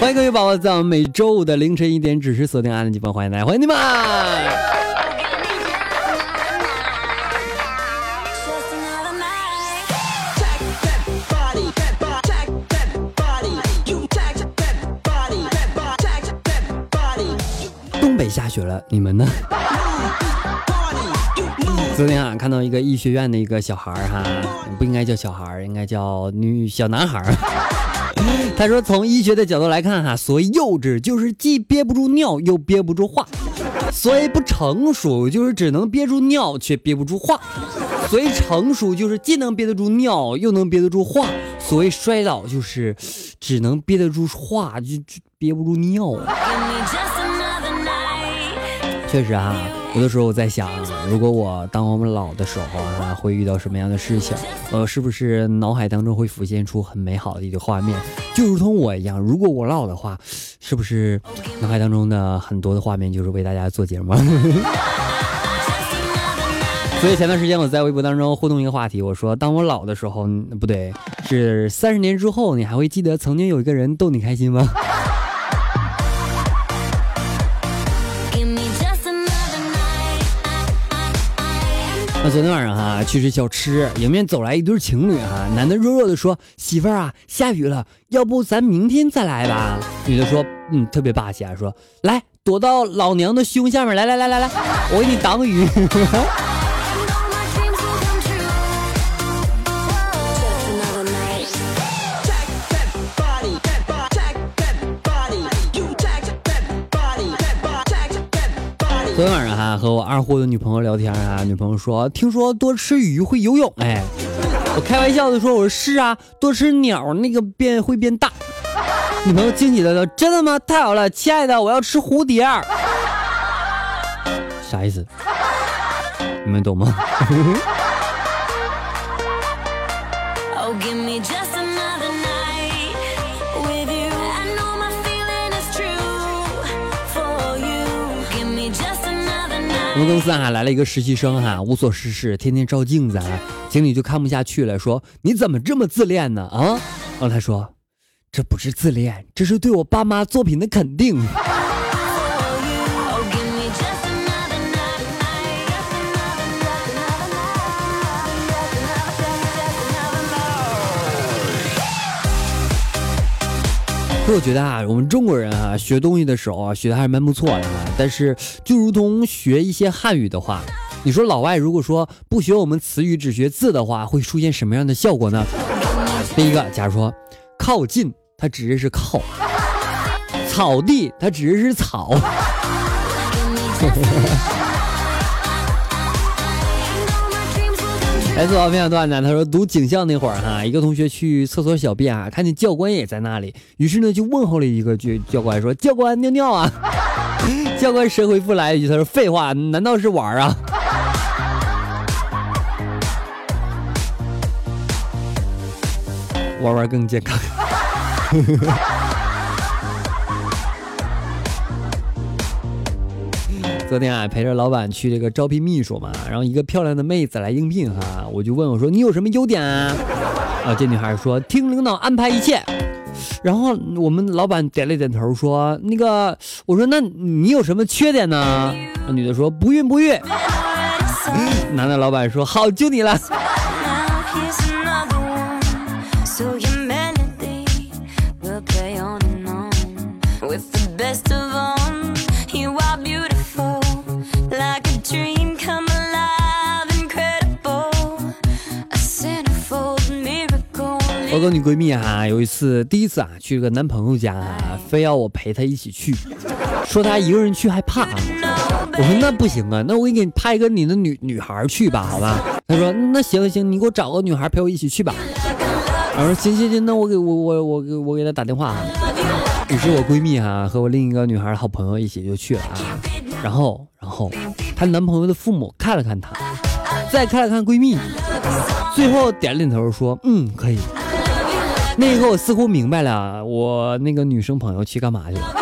欢迎各位宝宝在我们每周五的凌晨一点准时锁定安的地方，欢迎大家，欢迎你们！东北下雪了，你们呢？昨天啊，看到一个医学院的一个小孩儿哈，不应该叫小孩儿，应该叫女小男孩儿。他说：“从医学的角度来看，哈，所谓幼稚就是既憋不住尿又憋不住话；所谓不成熟就是只能憋住尿却憋不住话；所谓成熟就是既能憋得住尿又能憋得住话；所谓摔倒就是只能憋得住话就就憋不住尿。”确实啊，有的时候我在想，如果我当我们老的时候啊，会遇到什么样的事情？呃，是不是脑海当中会浮现出很美好的一个画面？就如同我一样，如果我老的话，是不是脑海当中的很多的画面就是为大家做节目？所以前段时间我在微博当中互动一个话题，我说当我老的时候，不对，是三十年之后，你还会记得曾经有一个人逗你开心吗？昨天晚上哈去吃小吃，迎面走来一对情侣哈，男的弱弱的说：“媳妇儿啊，下雨了，要不咱明天再来吧？”女的说：“嗯，特别霸气啊，说来躲到老娘的胸下面，来来来来来，我给你挡雨。”昨天晚上哈和我二货的女朋友聊天啊，女朋友说听说多吃鱼会游泳，哎，我开玩笑的说我说是啊，多吃鸟那个变会变大。女朋友惊喜的说真的吗？太好了，亲爱的，我要吃蝴蝶。啥意思？你们懂吗？我们公司啊来了一个实习生哈，无所事事，天天照镜子啊，经理就看不下去了，说你怎么这么自恋呢？啊，然后他说，这不是自恋，这是对我爸妈作品的肯定。我觉得啊，我们中国人啊，学东西的时候啊，学的还是蛮不错的哈。但是，就如同学一些汉语的话，你说老外如果说不学我们词语，只学字的话，会出现什么样的效果呢？第一个，假如说靠近，它指的是靠；草地，它指的是草。来自我分享段子，他说读警校那会儿哈，一个同学去厕所小便啊，看见教官也在那里，于是呢就问候了一个教，教官说：“教官尿尿啊。”教官神回复来一句，他说：“废话，难道是玩啊？玩玩更健康。”昨天啊，陪着老板去这个招聘秘书嘛，然后一个漂亮的妹子来应聘哈，我就问我说：“你有什么优点啊？”啊，这女孩说：“听领导安排一切。”然后我们老板点了点头说：“那个，我说那你有什么缺点呢？”女的说：“不孕不育。”男的老板说：“好，就你了。”我跟女闺蜜哈，有一次第一次啊去个男朋友家啊，非要我陪她一起去，说她一个人去害怕。我说那不行啊，那我给你派一个你的女女孩去吧，好吧？她说那行行，你给我找个女孩陪我一起去吧。我说行行行，那我给我我我给我给她打电话。于是我闺蜜哈和我另一个女孩的好朋友一起就去了啊。然后然后她男朋友的父母看了看她，再看了看闺蜜，最后点了点头说嗯可以。那一刻我似乎明白了，我那个女生朋友去干嘛去了。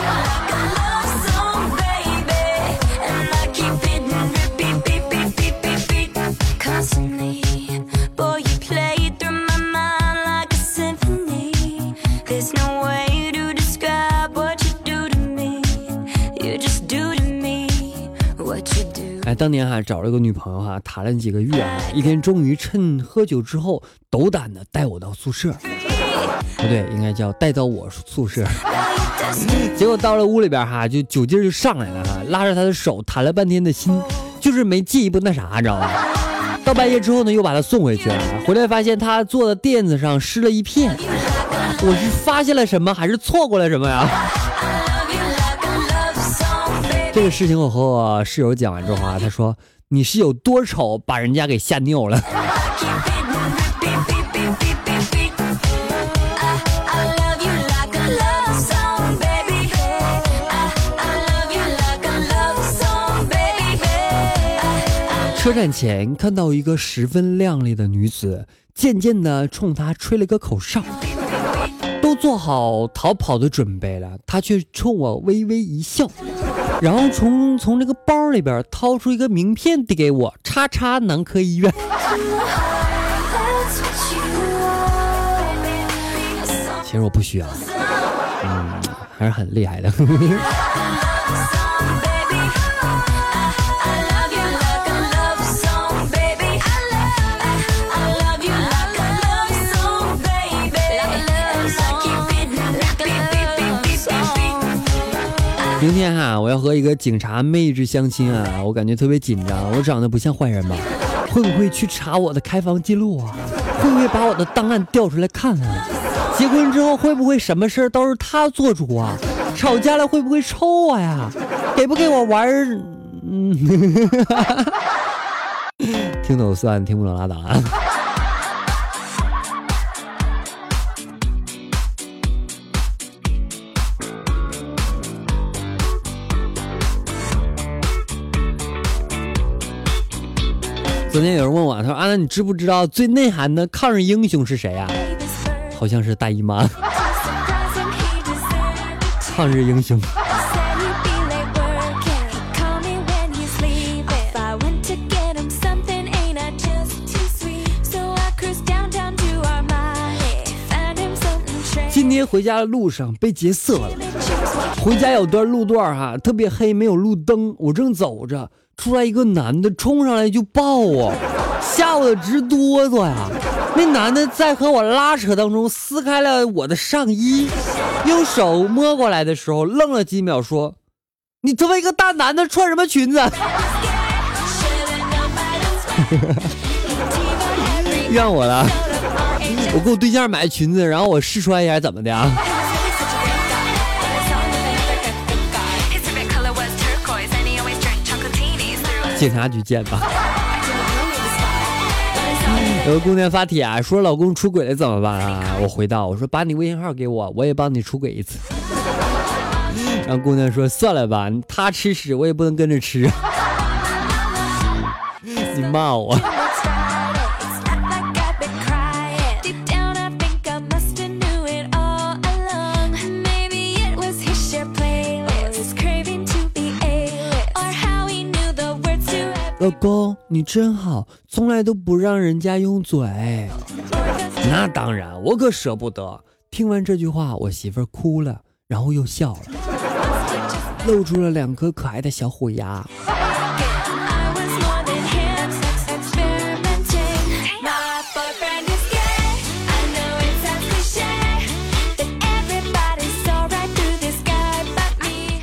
哎，当年哈找了个女朋友哈，谈了几个月啊，一天终于趁喝酒之后，斗胆的带我到宿舍，不对，应该叫带到我宿舍。结果到了屋里边哈，就酒劲就上来了哈，拉着她的手谈了半天的心，就是没进一步那啥，你知道吗？到半夜之后呢，又把她送回去了，回来发现她坐的垫子上湿了一片，我是发现了什么，还是错过了什么呀？这个事情我和我室友讲完之后啊，他说你是有多丑，把人家给吓尿了。车站前看到一个十分靓丽的女子，渐渐的冲她吹了个口哨，都做好逃跑的准备了，她却冲我微微一笑。然后从从这个包里边掏出一个名片递给我，叉叉男科医院。其实我不需要，嗯，还是很厉害的。明天哈，我要和一个警察妹子相亲啊，我感觉特别紧张。我长得不像坏人吧？会不会去查我的开房记录啊？会不会把我的档案调出来看看？结婚之后会不会什么事儿都是他做主啊？吵架了会不会抽我呀？给不给我玩？嗯，听懂算，听不懂拉倒。昨天有人问我，他说：“安娜，你知不知道最内涵的抗日英雄是谁呀？”好像是大姨妈。抗日英雄。今天回家的路上被劫色了，回家有段路段哈，特别黑，没有路灯，我正走着。出来一个男的冲上来就抱我，吓我直哆嗦呀！那男的在和我拉扯当中撕开了我的上衣，用手摸过来的时候愣了几秒，说：“你作为一个大男的穿什么裙子？” 怨我了，我给我对象买裙子，然后我试穿一下，怎么的啊？警察局见吧。有个姑娘发帖，说老公出轨了怎么办啊？我回道，我说把你微信号给我，我也帮你出轨一次。然后姑娘说算了吧，他吃屎我也不能跟着吃。你骂我。老公，你真好，从来都不让人家用嘴。那当然，我可舍不得。听完这句话，我媳妇儿哭了，然后又笑了，露出了两颗可爱的小虎牙。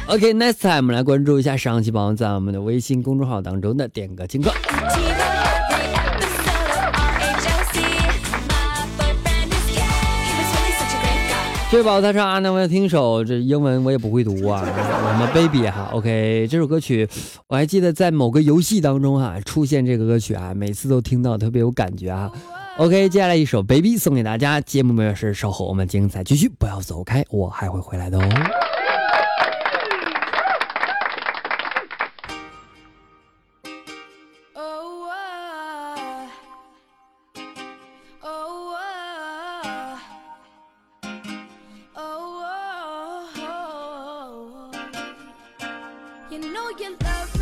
OK，next time 我们来关注一下上期宝宝在我们的微信公众号当中的点歌情歌。这位宝宝他说啊，那我要听首这英文我也不会读啊，我们 baby 哈。OK，这首歌曲我还记得在某个游戏当中哈出现这个歌曲啊，每次都听到特别有感觉啊。OK，接下来一首《Baby》送给大家。节目末是稍后我们精彩继续，不要走开，我还会回来的哦。You know you love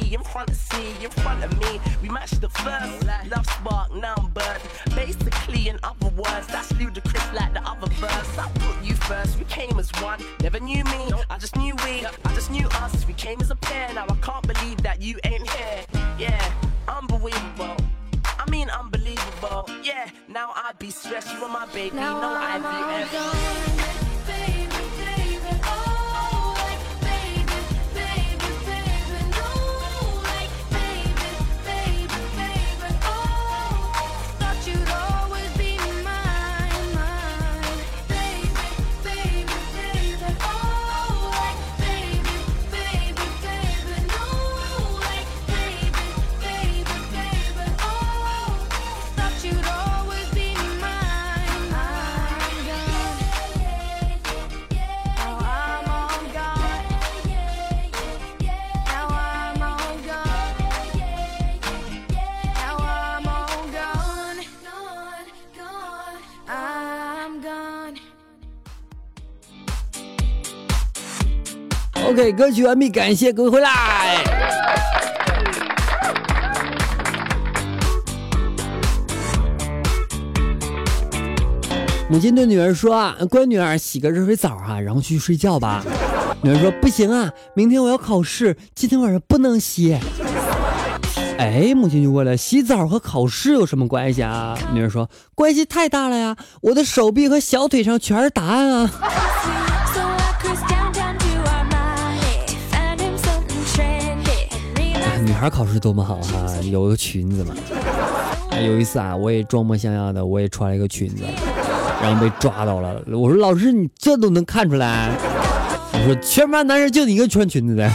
be in front of me, in front of me. We matched the first love spark number. Basically, in other words, that's ludicrous like the other verse. I put you first, we came as one. Never knew me, I just knew we, I just knew us. We came as a pair. Now I can't believe that you ain't here. Yeah, unbelievable. I mean, unbelievable. Yeah, now I be stressed. You're my baby, now no IVF. OK，歌曲完毕，感谢各位回来。母亲对女儿说：“啊，乖女儿，洗个热水澡啊，然后去睡觉吧。”女儿说：“不行啊，明天我要考试，今天晚上不能洗。”哎，母亲就问了：“洗澡和考试有什么关系啊？”女儿说：“关系太大了呀，我的手臂和小腿上全是答案啊。”孩考试多么好哈，有个裙子嘛。有一次啊，我也装模像样的，我也穿了一个裙子，然后被抓到了。我说老师，你这都能看出来？我说全班男生就你一个穿裙子的。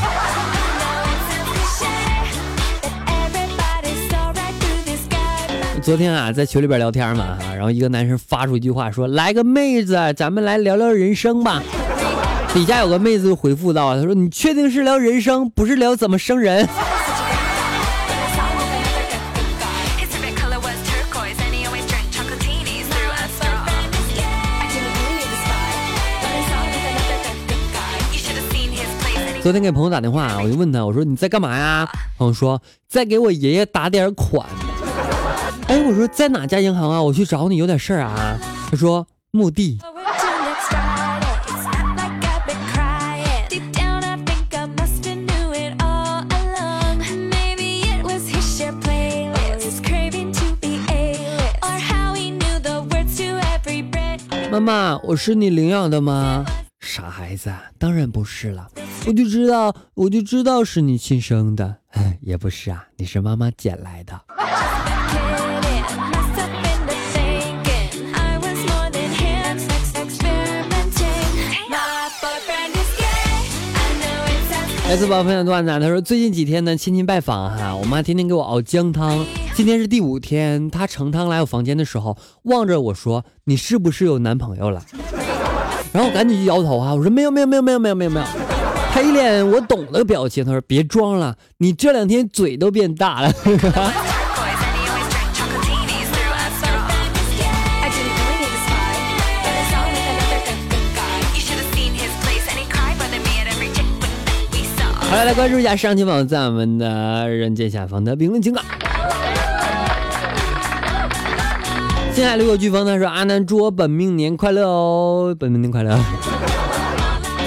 昨天啊，在群里边聊天嘛，然后一个男生发出一句话说：“来个妹子，咱们来聊聊人生吧。”底下有个妹子回复到：“他说你确定是聊人生，不是聊怎么生人？”昨天给朋友打电话，我就问他，我说你在干嘛呀？朋友说在给我爷爷打点款。哎，我说在哪家银行啊？我去找你有点事儿啊。他说墓地。妈妈，我是你领养的吗？傻孩子，当然不是了。我就知道，我就知道是你亲生的。哎也不是啊，你是妈妈捡来的。来自宝分享段子，他说最近几天呢，亲戚拜访哈，我妈天天给我熬姜汤。今天是第五天，她盛汤来我房间的时候，望着我说：“你是不是有男朋友了？”然后赶紧就摇头啊，我说：“没有，没有，没有，没有，没有，没有，没有。”他一脸我懂的表情，他说：“别装了，你这两天嘴都变大了。”好了，来关注一下上期榜在我们的人间下方的评论情感。星海流有飓风他说：“阿南祝我本命年快乐哦，本命年快乐。”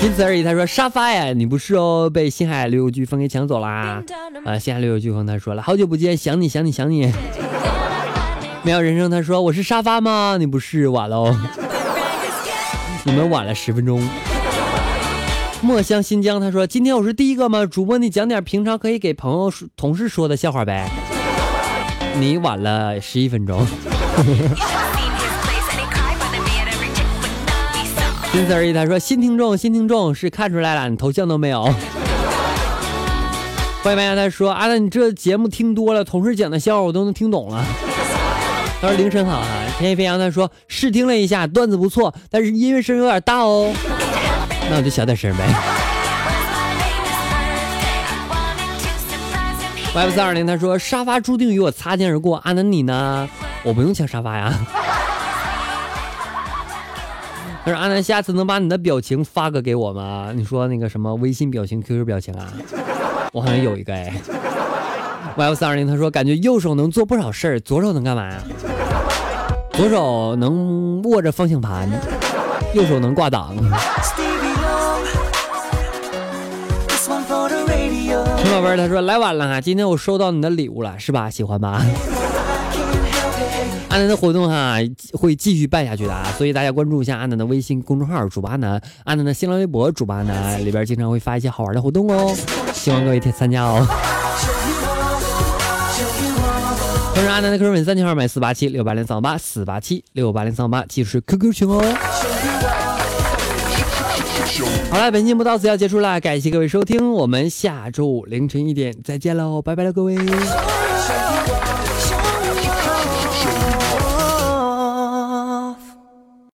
仅此而已。他说：“沙发呀，你不是哦，被星海流有飓风给抢走啦。”啊，星海流有飓风他说了：“好久不见，想你想你想你。”妙人生他说：“我是沙发吗？你不是，晚了哦，你们晚了十分钟。”墨香新疆，他说：“今天我是第一个吗？主播，你讲点平常可以给朋友、同事说的笑话呗。”你晚了十一分钟。仅此而已。他说：“新听众，新听众是看出来了，你头像都没有。”欢迎白羊，他说：“阿南，你这节目听多了，同事讲的笑话我都能听懂了。”他说：“凌晨好啊。”天野飞扬他说：“试听了一下，段子不错，但是音乐声有点大哦。”那我就小点声呗。Y 四二零他说沙发注定与我擦肩而过，阿南你呢？我不用抢沙发呀。他说阿南下次能把你的表情发个给我吗？你说那个什么微信表情、QQ 表情啊？我好像有一个哎。Y 四二零他说感觉右手能做不少事儿，左手能干嘛呀？左手能握着方向盘，右手能挂档。陈宝贝儿，他说来晚了啊，今天我收到你的礼物了，是吧？喜欢吧？阿南的活动哈会继续办下去的啊，所以大家关注一下阿南的微信公众号主播阿南，阿南的新浪微博主播阿南里边经常会发一些好玩的活动哦，希望各位参加哦。同时阿南的 QQ 粉丝号码四八七六八零三八四八七六八零三八，记住是 QQ 群哦。好了，本期节目到此要结束了，感谢各位收听，我们下周五凌晨一点再见喽，拜拜了各位。